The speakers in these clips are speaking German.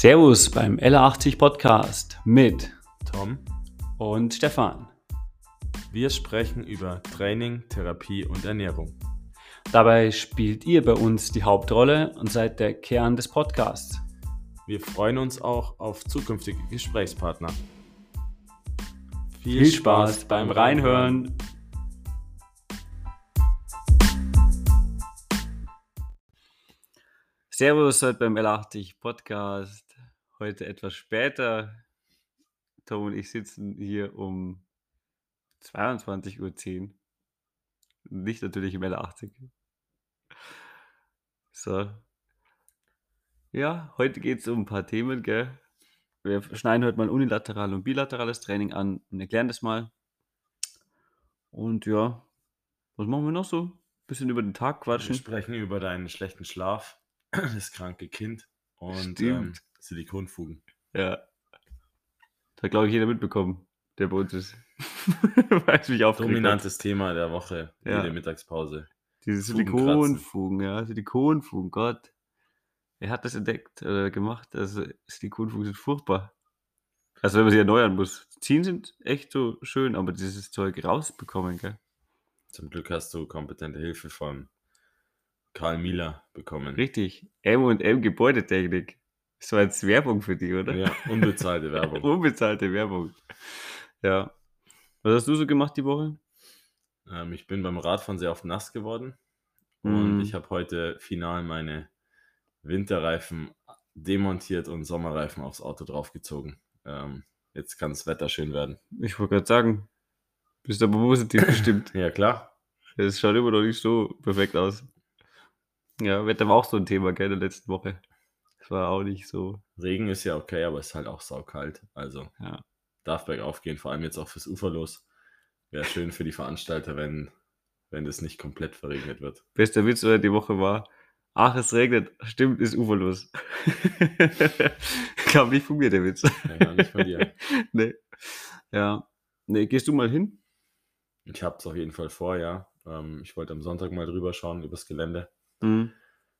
Servus beim L80 Podcast mit Tom. und Stefan. Wir sprechen über Training, Therapie und Ernährung. Dabei spielt ihr bei uns die Hauptrolle und seid der Kern des Podcasts. Wir freuen uns auch auf zukünftige Gesprächspartner. Viel Spaß beim Reinhören. Servus heute beim L80 Podcast. Heute etwas später. Tom und ich sitzen hier um 22.10 Uhr. Nicht natürlich im L80. So. Ja, heute geht es um ein paar Themen, gell? Wir schneiden heute mal unilateral und bilaterales Training an und erklären das mal. Und ja, was machen wir noch so? Bisschen über den Tag Wir quatschen. sprechen über deinen schlechten Schlaf, das kranke Kind und ähm, Silikonfugen. Ja. Das hat, glaube ich, jeder mitbekommen, der bei uns ist. Weiß mich hat. Dominantes Thema der Woche, Ja. jede Mittagspause. Diese. Silikonfugen, ja, Silikonfugen, Gott. Er hat das entdeckt, äh, gemacht. Also Silikonfugen sind furchtbar. Also wenn man sie erneuern muss. Ziehen sind echt so schön, aber dieses Zeug rausbekommen, gell? Zum Glück hast du kompetente Hilfe von Karl Mieler bekommen. Richtig. M&M Gebäudetechnik. Das war jetzt Werbung für die, oder? Ja, unbezahlte Werbung. Unbezahlte Werbung. Ja. Was hast du so gemacht die Woche? Ähm, ich bin beim Radfahren sehr oft nass geworden und Mm. ich habe heute final meine Winterreifen demontiert und Sommerreifen aufs Auto draufgezogen. Ähm, jetzt kann das Wetter schön werden. Ich wollte gerade sagen, bist aber positiv bestimmt. Ja, klar. Es schaut immer noch nicht so perfekt aus. Ja, Wetter war auch so ein Thema, gell, in der letzten Woche. Es war auch nicht so. Regen ist ja okay, aber es ist halt auch saukalt. Also Ja. darf bergauf gehen, vor allem jetzt auch fürs Uferlos. Wäre schön für die Veranstalter, wenn, wenn das nicht komplett verregnet wird. Bester Witz oder die Woche war, ach, es regnet, stimmt, ist uferlos. Kam nicht von mir, der Witz. Ja, nicht von dir. nee. Ja. Nee, gehst du mal hin? Ich habe es auf jeden Fall vor, ja. Ähm, ich wollte am Sonntag mal drüber schauen, übers Gelände. Mhm.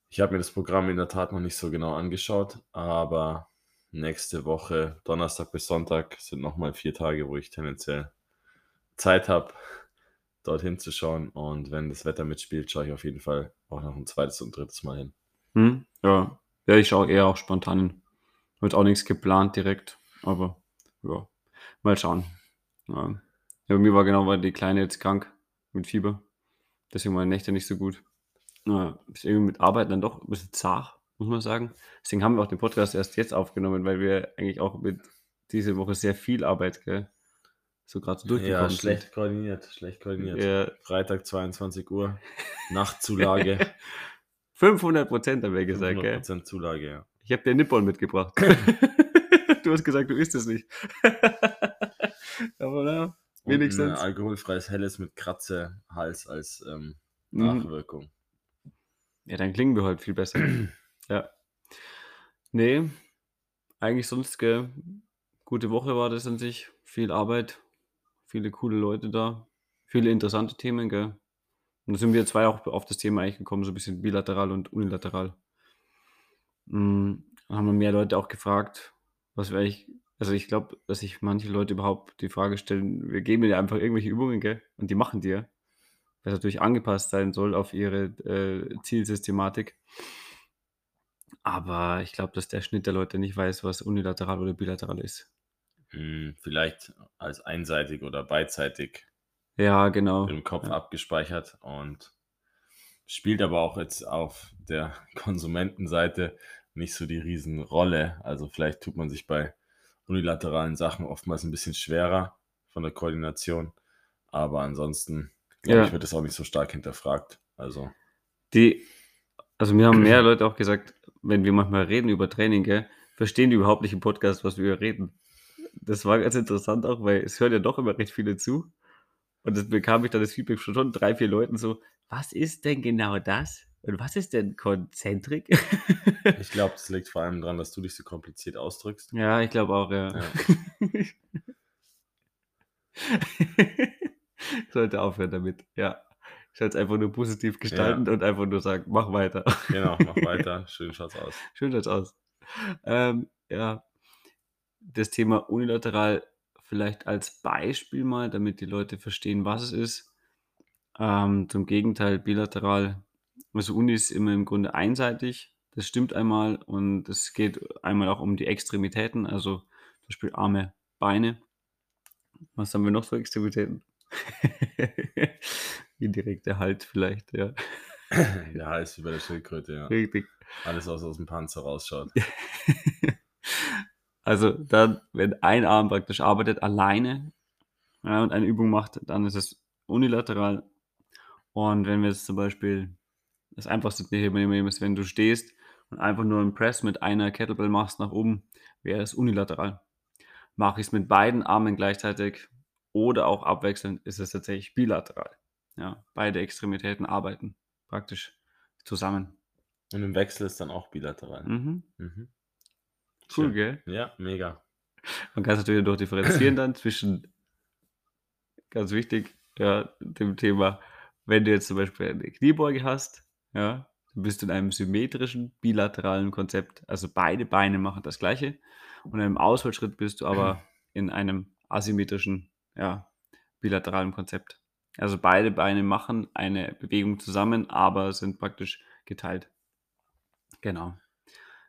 Ich habe mir das Programm in der Tat noch nicht so genau angeschaut, aber nächste Woche, Donnerstag bis Sonntag, sind nochmal vier Tage, wo ich tendenziell Zeit habe, dorthin zu schauen. Und wenn das Wetter mitspielt, schaue ich auf jeden Fall auch noch ein zweites und drittes Mal hin. Hm? Ja. Ja, ich schaue eher auch spontan hin. Wird auch nichts geplant direkt, aber ja, mal schauen. Ja. ja, bei mir war genau, weil die Kleine jetzt krank mit Fieber. Deswegen meine Nächte nicht so gut. Ja, ist irgendwie mit Arbeit dann doch ein bisschen zart, muss man sagen. Deswegen haben wir auch den Podcast erst jetzt aufgenommen, weil wir eigentlich auch mit diese Woche sehr viel Arbeit, gell, so gerade so durchgekommen Ja, schlecht koordiniert, schlecht sind. koordiniert. Ja, Freitag 22 Uhr, Nachtzulage, 500 Prozent haben wir gesagt, gell. 100% Zulage, ja. Ich habe dir Nippon mitgebracht. du hast gesagt, du isst es nicht. Aber na, Und wenigstens. ein alkoholfreies Helles mit Kratze, Hals als ähm, Mhm. Ja, dann klingen wir heute viel besser. ja. Nee, eigentlich sonst, gell, gute Woche war das an sich. Viel Arbeit, viele coole Leute da, viele interessante Themen, gell. Und da sind wir zwei auch auf das Thema eigentlich gekommen, so ein bisschen bilateral und unilateral. Mm, Dann haben wir mehr Leute auch gefragt, was wir eigentlich, also ich glaube, dass sich manche Leute überhaupt die Frage stellen, wir geben ihnen einfach irgendwelche Übungen, gell, und die machen ja. Was natürlich angepasst sein soll auf ihre äh, Zielsystematik. Aber ich glaube, dass der Schnitt der Leute nicht weiß, was unilateral oder bilateral ist. Hm, Vielleicht als einseitig oder beidseitig Ja, genau. im Kopf Ja. abgespeichert und spielt aber auch jetzt auf der Konsumentenseite nicht so die Riesenrolle. Also vielleicht tut man sich bei unilateralen Sachen oftmals ein bisschen schwerer von der Koordination, aber ansonsten glaube Ja. ich, wird es auch nicht so stark hinterfragt. Also Die, also mir haben mehr Leute auch gesagt, wenn wir manchmal reden über Training, gell, verstehen die überhaupt nicht im Podcast, was wir reden. Das war ganz interessant auch, weil es hören ja doch immer recht viele zu. Und das bekam ich dann das Feedback von schon drei, vier Leuten so, was ist denn genau das? Und was ist denn Konzentrik? ich glaube, das liegt vor allem daran, dass du dich so kompliziert ausdrückst. ja, ich glaube auch, ja. Ja. Sollte aufhören damit, ja. Ich sollte es einfach nur positiv gestalten und einfach nur sagen, mach weiter. Genau, mach weiter. Schön schaut's aus. Schön schaut's aus. Ähm, ja, das Thema unilateral vielleicht als Beispiel mal, damit die Leute verstehen, was es ist. Ähm, zum Gegenteil, bilateral, also Uni ist immer im Grunde einseitig. Das stimmt einmal und es geht einmal auch um die Extremitäten, also zum Beispiel Arme, Beine. Was haben wir noch für Extremitäten? Indirekter Halt vielleicht, ja. Der Hals wie bei der Schildkröte, ja. Richtig. Alles, was aus dem Panzer rausschaut. Also dann, wenn ein Arm praktisch arbeitet alleine ja, und eine Übung macht, dann ist es unilateral. Und wenn wir jetzt zum Beispiel das einfachste hier nehmen, ist, wenn du stehst und einfach nur einen Press mit einer Kettlebell machst nach oben, wäre es unilateral. Mache ich es mit beiden Armen gleichzeitig oder auch abwechselnd, ist es tatsächlich bilateral. Ja, beide Extremitäten arbeiten praktisch zusammen. Und im Wechsel ist dann auch bilateral. Mhm. Mhm. Cool, Schön. gell? Ja, mega. Man kann es natürlich noch differenzieren dann zwischen, ganz wichtig, ja, dem Thema, wenn du jetzt zum Beispiel eine Kniebeuge hast, ja, dann bist du in einem symmetrischen, bilateralen Konzept. Also beide Beine machen das Gleiche. Und in einem Ausfallschritt bist du aber in einem asymmetrischen, ja, bilateralen Konzept. Also beide Beine machen eine Bewegung zusammen, aber sind praktisch geteilt. Genau.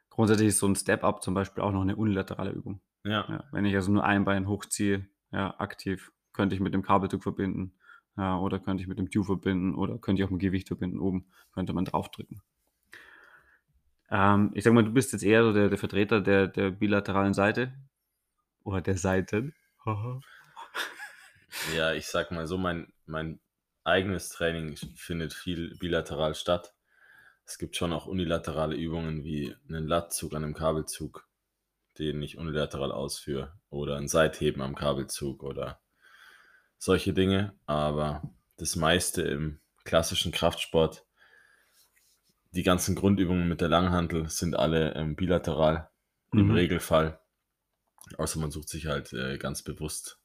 Grundsätzlich ist so ein Step-Up zum Beispiel auch noch eine unilaterale Übung. Ja. Ja, wenn ich also nur ein Bein hochziehe, ja, aktiv, könnte ich mit dem Kabelzug verbinden, ja, oder könnte ich mit dem Tube verbinden, oder könnte ich auch mit Gewicht verbinden, oben könnte man draufdrücken. Ähm, ich sag mal, du bist jetzt eher so der, der Vertreter der, der bilateralen Seite, oder der Seiten. Ja, ich sag mal so, mein, mein eigenes Training findet viel bilateral statt. Es gibt schon auch unilaterale Übungen wie einen Lattzug an einem Kabelzug, den ich unilateral ausführe, oder ein Seitheben am Kabelzug oder solche Dinge. Aber das meiste im klassischen Kraftsport, die ganzen Grundübungen mit der Langhantel sind alle ähm, bilateral im Mhm. Regelfall. Außer man sucht sich halt äh, ganz bewusst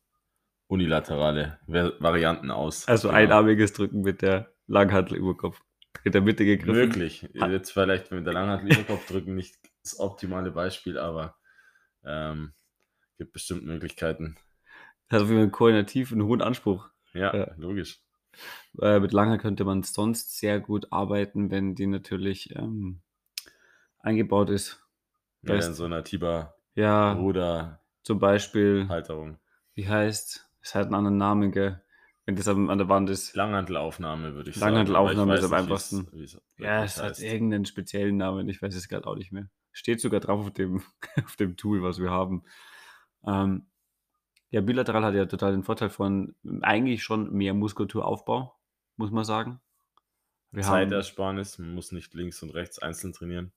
unilaterale Varianten aus. Also Genau. einarmiges Drücken mit der Langhantel über Kopf. In der Mitte gegriffen. Möglich. Ha- Jetzt vielleicht mit der Langhantel Überkopf drücken nicht das optimale Beispiel, aber ähm, gibt bestimmt Möglichkeiten. Auf jeden Fall koordinativ einen hohen Anspruch. Ja, Ja. logisch. Äh, mit Langer könnte man sonst sehr gut arbeiten, wenn die natürlich ähm, eingebaut ist. Ja, in so einer Tiber Ja, Ruder zum Beispiel, Halterung. wie heißt, es hat einen anderen Namen, gell? Wenn das an der Wand ist. Langhantelaufnahme würde ich Langhantelaufnahme sagen. ich ist am nicht, wie's- wie's Ja, es hat heißt. irgendeinen speziellen Namen, ich weiß es gerade auch nicht mehr. Steht sogar drauf auf dem, auf dem Tool, was wir haben. Ähm, ja, bilateral hat ja total den Vorteil von eigentlich schon mehr Muskulaturaufbau, muss man sagen. Wir Zeitersparnis, man muss nicht links und rechts einzeln trainieren.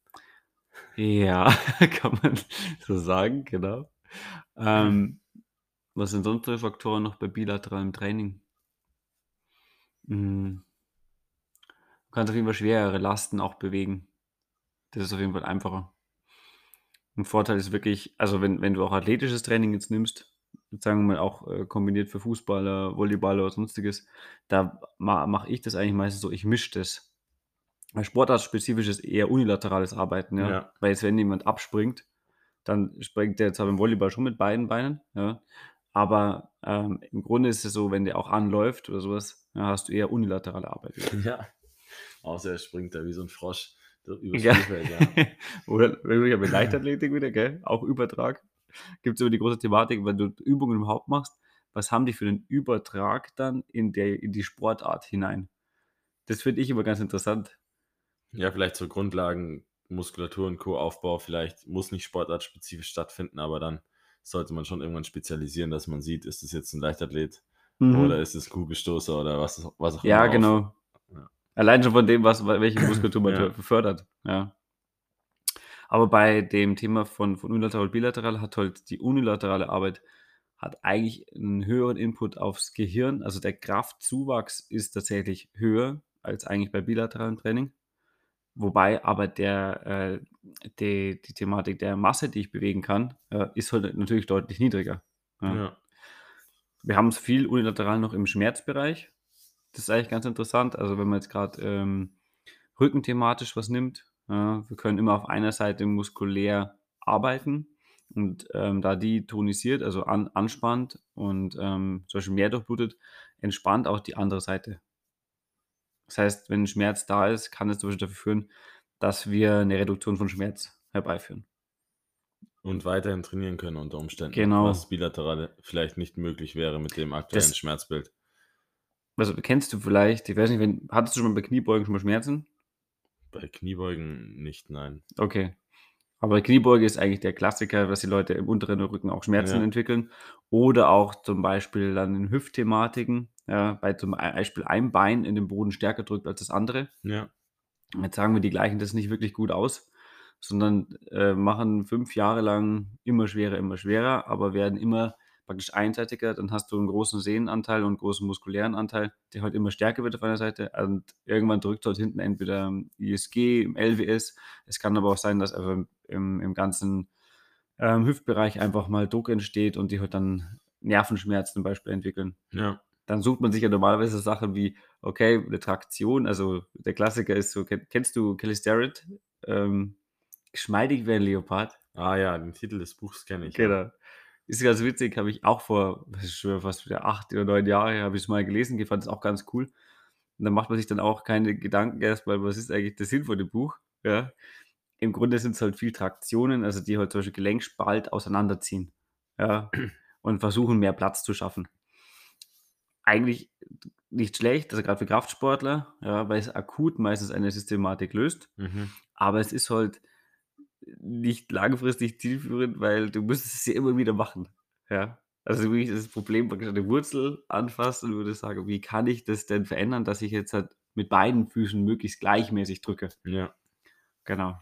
ja, kann man so sagen, genau. Ähm, was sind sonst Faktoren noch bei bilateralem Training? Hm. Du kannst auf jeden Fall schwerere Lasten auch bewegen. Das ist auf jeden Fall einfacher. Ein Vorteil ist wirklich, also wenn, wenn du auch athletisches Training jetzt nimmst, sagen wir mal auch äh, kombiniert für Fußballer, Volleyballer oder sonstiges, da ma mache ich das eigentlich meistens so, ich mische das. Weil Sportartspezifisches ist eher unilaterales Arbeiten, ja? Ja. Weil jetzt, wenn jemand abspringt, dann springt der zwar beim Volleyball schon mit beiden Beinen, ja. Aber ähm, im Grunde ist es so, wenn der auch anläuft oder sowas, ja, hast du eher unilaterale Arbeit. Ja. Außer er springt da wie so ein Frosch übers Ja. Spielfeld, ja. Oder mit Leichtathletik wieder, gell? Auch Übertrag. Gibt es immer die große Thematik, wenn du Übungen überhaupt machst, was haben die für einen Übertrag dann in, der, in die Sportart hinein? Das finde ich immer ganz interessant. Ja, vielleicht so Grundlagen, Muskulatur und Co. Aufbau, vielleicht muss nicht sportartspezifisch stattfinden, aber dann sollte man schon irgendwann spezialisieren, dass man sieht, ist es jetzt ein Leichtathlet Mhm. oder ist es Kugelstoßer oder was, was auch ja, immer. genau. Ja. Allein schon von dem, was, welche Muskulatur man Ja. fördert. Ja. Aber bei dem Thema von, von unilateral und bilateral hat halt die unilaterale Arbeit hat eigentlich einen höheren Input aufs Gehirn. Also der Kraftzuwachs ist tatsächlich höher als eigentlich bei bilateralem Training. Wobei aber der, äh, die, die Thematik der Masse, die ich bewegen kann, äh, ist halt natürlich deutlich niedriger. Ja. Ja. Wir haben es viel unilateral noch im Schmerzbereich. Das ist eigentlich ganz interessant. Also wenn man jetzt gerade ähm, rückenthematisch was nimmt, ja, wir können immer auf einer Seite muskulär arbeiten. Und ähm, da die tonisiert, also an, anspannt und ähm, zum Beispiel mehr durchblutet, entspannt auch die andere Seite. Das heißt, wenn Schmerz da ist, kann es zum Beispiel dafür führen, dass wir eine Reduktion von Schmerz herbeiführen. Und weiterhin trainieren können unter Umständen, Genau. was bilateral vielleicht nicht möglich wäre mit dem aktuellen Das- Schmerzbild. Also kennst du vielleicht, ich weiß nicht, wenn, hattest du schon mal bei Kniebeugen schon mal Schmerzen? Bei Kniebeugen nicht, nein. Okay. Aber Kniebeuge ist eigentlich der Klassiker, dass die Leute im unteren Rücken auch Schmerzen Ja. entwickeln. Oder auch zum Beispiel dann in Hüftthematiken, ja, bei zum Beispiel ein Bein in den Boden stärker drückt als das andere. Ja, Jetzt sagen wir, die gleichen das nicht wirklich gut aus, sondern äh, machen fünf Jahre lang immer schwerer, immer schwerer, aber werden immer praktisch einseitiger. Dann hast du einen großen Sehnenanteil und einen großen muskulären Anteil, der halt immer stärker wird auf einer Seite. Und irgendwann drückt dort hinten entweder im ISG, im LWS. Es kann aber auch sein, dass einfach im, im ganzen ähm, Hüftbereich einfach mal Druck entsteht und die halt dann Nervenschmerzen zum Beispiel entwickeln ja, dann sucht man sich ja normalerweise Sachen wie, okay, eine Traktion, also der Klassiker ist so, kenn- kennst du Kelly Starrett? Ähm, geschmeidig wie ein Leopard. Ah ja, den Titel des Buchs kenne ich. ja. Ist ganz witzig, habe ich auch vor, schon fast wieder acht oder neun Jahre, habe ich es mal gelesen, ich fand es auch ganz cool. Und dann macht man sich dann auch keine Gedanken erstmal, was ist eigentlich der Sinn von dem Buch? Ja. Im Grunde sind es halt viel Traktionen, also die halt zum Beispiel Gelenkspalt auseinanderziehen. Ja. Und versuchen, mehr Platz zu schaffen. Eigentlich nicht schlecht, also gerade für Kraftsportler, ja, weil es akut meistens eine Systematik löst. Mhm. Aber es ist halt nicht langfristig zielführend, weil du müsstest es ja immer wieder machen. Ja. Also wirklich das Problem praktisch an der Wurzel anfasst und würde sagen, wie kann ich das denn verändern, dass ich jetzt halt mit beiden Füßen möglichst gleichmäßig drücke. Ja, Genau.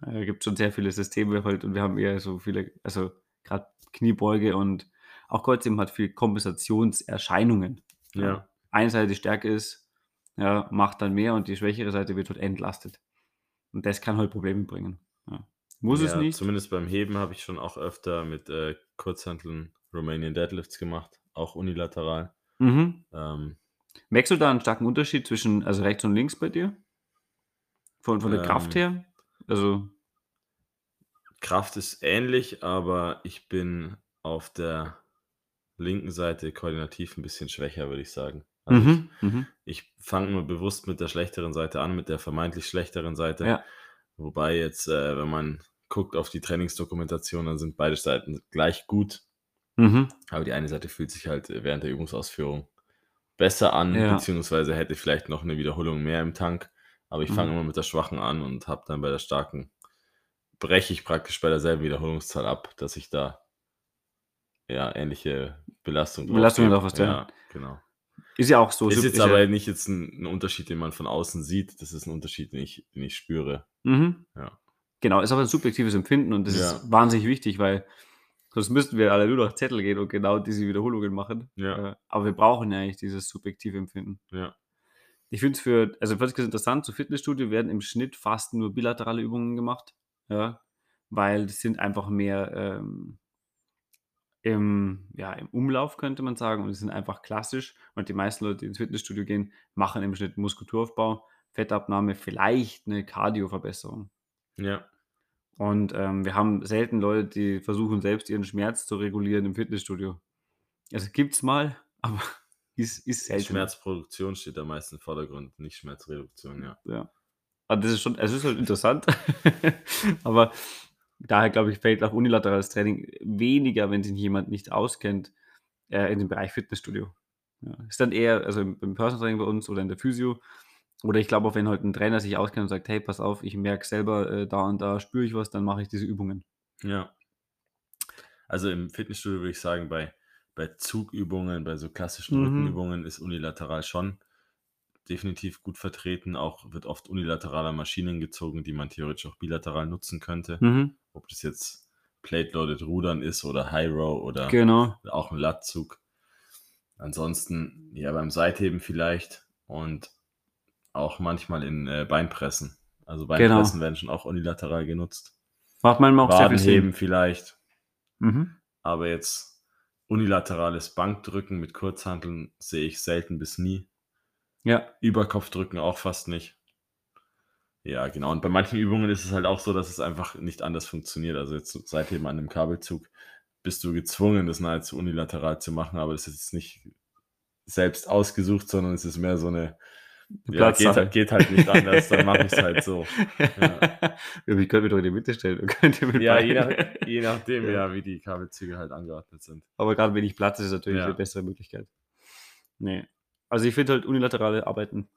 Da gibt schon sehr viele Systeme halt und wir haben eher so viele, also gerade Kniebeuge und auch Kreuzheben hat viel Kompensationserscheinungen. ja, Eine Seite die Stärke ist, ja, macht dann mehr und die schwächere Seite wird halt entlastet. Und das kann halt Probleme bringen. Ja. Muss es ja, nicht. Zumindest beim Heben habe ich schon auch öfter mit äh, Kurzhanteln Romanian Deadlifts gemacht, auch unilateral. Mhm. Ähm, Merkst du da einen starken Unterschied zwischen also rechts und links bei dir? Von, von der Ähm, Kraft her? Also, Kraft ist ähnlich, aber ich bin auf der linken Seite koordinativ ein bisschen schwächer, würde ich sagen. Also mhm. Mhm. ich, ich fange nur bewusst mit der schlechteren Seite an, mit der vermeintlich schlechteren Seite. Ja. Wobei jetzt, äh, wenn man guckt auf die Trainingsdokumentation, dann sind beide Seiten gleich gut. Mhm. Aber die eine Seite fühlt sich halt während der Übungsausführung besser an, Ja. beziehungsweise hätte vielleicht noch eine Wiederholung mehr im Tank. Aber ich fange Mhm. immer mit der schwachen an und habe dann bei der starken, breche ich praktisch bei derselben Wiederholungszahl ab, dass ich da ja ähnliche Belastung Belastungen drauf hast, ja. Ja, genau. Ist ja auch so. ist jetzt ist ja- aber nicht jetzt ein, ein Unterschied, den man von außen sieht. Das ist ein Unterschied, den ich, den ich spüre. Mhm. Ja. Genau, ist aber ein subjektives Empfinden und das Ja. ist wahnsinnig wichtig, weil sonst müssten wir alle nur noch Zettel gehen und genau diese Wiederholungen machen. Ja. Äh, aber wir brauchen ja eigentlich dieses subjektive Empfinden. Ja. Ich finde es für, also fand ich ganz interessant, zu Fitnessstudio werden im Schnitt fast nur bilaterale Übungen gemacht. Ja, weil es sind einfach mehr ähm, im, ja, im Umlauf, könnte man sagen, und es sind einfach klassisch. Und die meisten Leute, die ins Fitnessstudio gehen, machen im Schnitt Muskulturaufbau, Fettabnahme, vielleicht eine Kardioverbesserung. Ja. Und ähm, wir haben selten Leute, die versuchen, selbst ihren Schmerz zu regulieren im Fitnessstudio. Also gibt's mal, aber ist, ist selten. Schmerzproduktion steht da meist im Vordergrund, nicht Schmerzreduktion, ja. Ja. Aber das ist schon, es ist halt interessant. aber daher, glaube ich, fällt auch unilaterales Training weniger, wenn sich jemand nicht auskennt, äh, in den Bereich Fitnessstudio. Ja. Ist dann eher, also im, im Personal Training bei uns oder in der Physio. Oder ich glaube auch, wenn halt ein Trainer sich auskennt und sagt, hey, pass auf, ich merke selber, äh, da und da spüre ich was, dann mache ich diese Übungen. Ja. Also im Fitnessstudio würde ich sagen, bei, bei Zugübungen, bei so klassischen Mhm. Rückenübungen ist unilateral schon definitiv gut vertreten. Auch wird oft unilateraler Maschinen gezogen, die man theoretisch auch bilateral nutzen könnte. Mhm. Ob das jetzt Plate-Loaded Rudern ist oder High Row oder Genau. auch ein Lattzug. Ansonsten, ja, beim Seitheben vielleicht und auch manchmal in äh, Beinpressen. Also Genau. Beinpressen werden schon auch unilateral genutzt. Macht manchmal auch sehr viel Wadenheben Sinn. vielleicht, Mhm. aber jetzt unilaterales Bankdrücken mit Kurzhanteln sehe ich selten bis nie. Ja. Überkopfdrücken auch fast nicht. Ja, genau. Und bei manchen Übungen ist es halt auch so, dass es einfach nicht anders funktioniert. Also jetzt seitdem an einem Kabelzug bist du gezwungen, das nahezu unilateral zu machen, aber das ist jetzt nicht selbst ausgesucht, sondern es ist mehr so eine ja, geht, halt, geht, halt nicht anders, dann mache ich es halt so. Ja. ich könnte mich doch in die Mitte stellen. ja, je, nach, je, nachdem, ja. ja. wie die Kabelzüge halt angeordnet sind. Aber gerade wenn ich Platz ist, natürlich eine bessere Möglichkeit. Nee. Also ich finde halt unilaterale Arbeiten,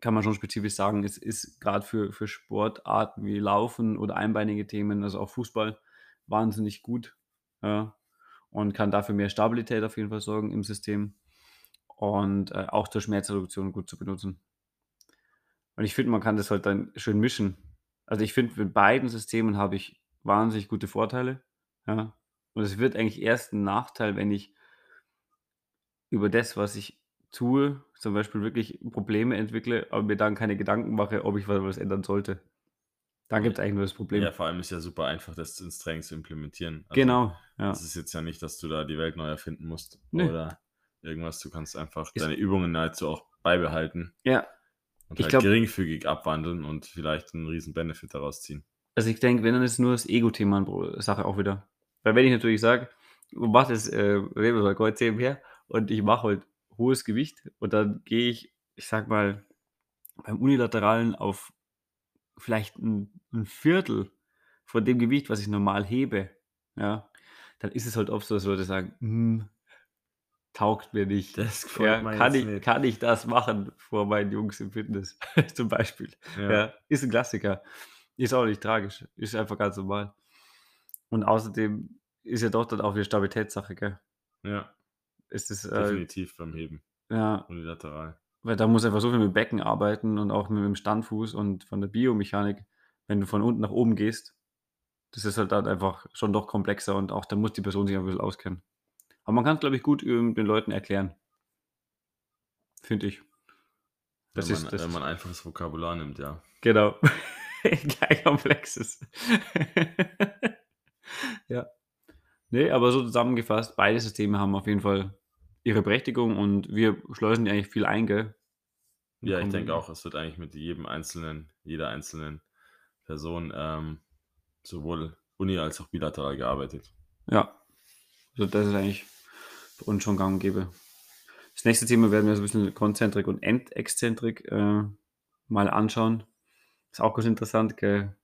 kann man schon spezifisch sagen, es ist gerade für, für Sportarten wie Laufen oder einbeinige Themen, also auch Fußball, wahnsinnig gut. Ja. Und kann dafür mehr Stabilität auf jeden Fall sorgen im System und äh, auch zur Schmerzreduktion gut zu benutzen. Und ich finde, man kann das halt dann schön mischen. Also ich finde, mit beiden Systemen habe ich wahnsinnig gute Vorteile. Ja. Und es wird eigentlich erst ein Nachteil, wenn ich über das, was ich tue, zum Beispiel wirklich Probleme entwickle, aber mir dann keine Gedanken mache, ob ich was ändern sollte. Dann gibt es eigentlich nur das Problem. Ja, vor allem ist ja super einfach, das ins Training zu implementieren. Also, genau. Ja. Das ist jetzt ja nicht, dass du da die Welt neu erfinden musst. Nee. Oder irgendwas. Du kannst einfach ist deine Übungen nahezu auch beibehalten. Ja. Und ich halt glaub, geringfügig abwandeln und vielleicht einen riesen Benefit daraus ziehen. Also ich denke, wenn dann ist nur das Ego-Thema eine Sache auch wieder. Weil wenn ich natürlich sage, du machst das äh, Kreuz her und ich mache halt hohes Gewicht und dann gehe ich, ich sag mal, beim Unilateralen auf vielleicht ein, ein Viertel von dem Gewicht, was ich normal hebe, ja, dann ist es halt oft so, dass Leute sagen, hm, taugt mir nicht. Das ja, kann, ich, nicht. kann ich das machen vor meinen Jungs im Fitness zum Beispiel? Ja. ja. ist ein Klassiker. Ist auch nicht tragisch. Ist einfach ganz normal. Und außerdem ist ja doch dann auch wieder Stabilitätssache, gell? Ja. Ist es, äh, Definitiv beim Heben. Ja. Unilateral. Weil da muss einfach so viel mit Becken arbeiten und auch mit dem Standfuß und von der Biomechanik, wenn du von unten nach oben gehst. Das ist halt dann einfach schon doch komplexer und auch da muss die Person sich ein bisschen auskennen. Aber man kann es, glaube ich, gut ähm, den Leuten erklären. Finde ich. Das wenn, man, ist, das wenn man einfaches Vokabular nimmt, ja. Genau. Gleich komplexes. ja. Nee, aber so zusammengefasst, beide Systeme haben auf jeden Fall ihre Berechtigung und wir schleusen die eigentlich viel ein, gell? Ja, ich denke auch, es wird eigentlich mit jedem einzelnen, jeder einzelnen Person ähm, sowohl uni- als auch bilateral gearbeitet. Ja, also das ist eigentlich bei uns schon gang und gäbe. Das nächste Thema werden wir so ein bisschen Konzentrik und Endexzentrik äh, mal anschauen. Ist auch ganz interessant, gell?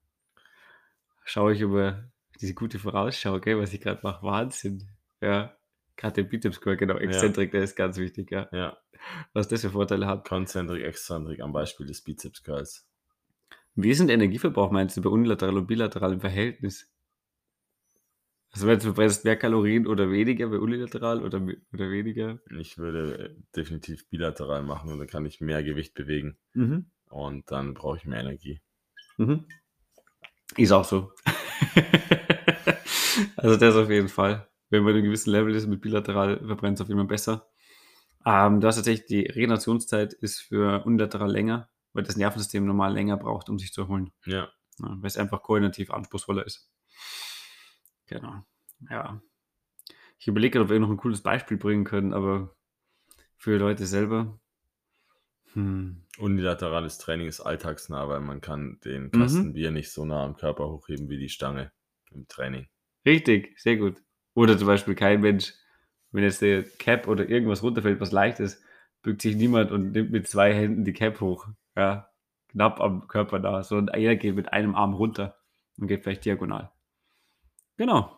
Schaue ich über diese gute Vorausschau, gell, was ich gerade mache. Wahnsinn. Ja, gerade den Bizeps Curl, genau, Exzentrik, ja. der ist ganz wichtig, ja. Ja. Was das für Vorteile hat. Konzentrik, Exzentrik am Beispiel des Bizeps Curls. Wie ist denn der Energieverbrauch, meinst du, bei unilateral und bilateral im Verhältnis? Also meinst du, verbrennst mehr Kalorien oder weniger bei unilateral oder, oder weniger? Ich würde äh, definitiv bilateral machen und dann kann ich mehr Gewicht bewegen. Mhm. Und dann brauche ich mehr Energie. Mhm. Ist auch so. also das auf jeden Fall. Wenn man in einem gewissen Level ist mit bilateral, verbrennt es auf jeden Fall besser. Ähm, du hast tatsächlich, die Regenerationszeit ist für unilateral länger, weil das Nervensystem normal länger braucht, um sich zu erholen. Ja. ja weil es einfach koordinativ anspruchsvoller ist. Genau. Ja. Ich überlege gerade, ob wir noch ein cooles Beispiel bringen können, aber für Leute selber. Hm. Unilaterales Training ist alltagsnah, weil man kann den Kasten mhm. Bier nicht so nah am Körper hochheben wie die Stange im Training. Richtig, sehr gut. Oder zum Beispiel kein Mensch, wenn jetzt der Cap oder irgendwas runterfällt, was leicht ist, bückt sich niemand und nimmt mit zwei Händen die Cap hoch. Ja, knapp am Körper da. Sondern jeder geht mit einem Arm runter und geht vielleicht diagonal. Genau.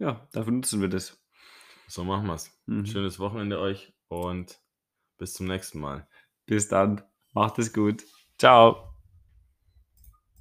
Ja, dafür nutzen wir das. So machen wir es. Mhm. Schönes Wochenende euch und bis zum nächsten Mal. Bis dann. Macht es gut. Ciao.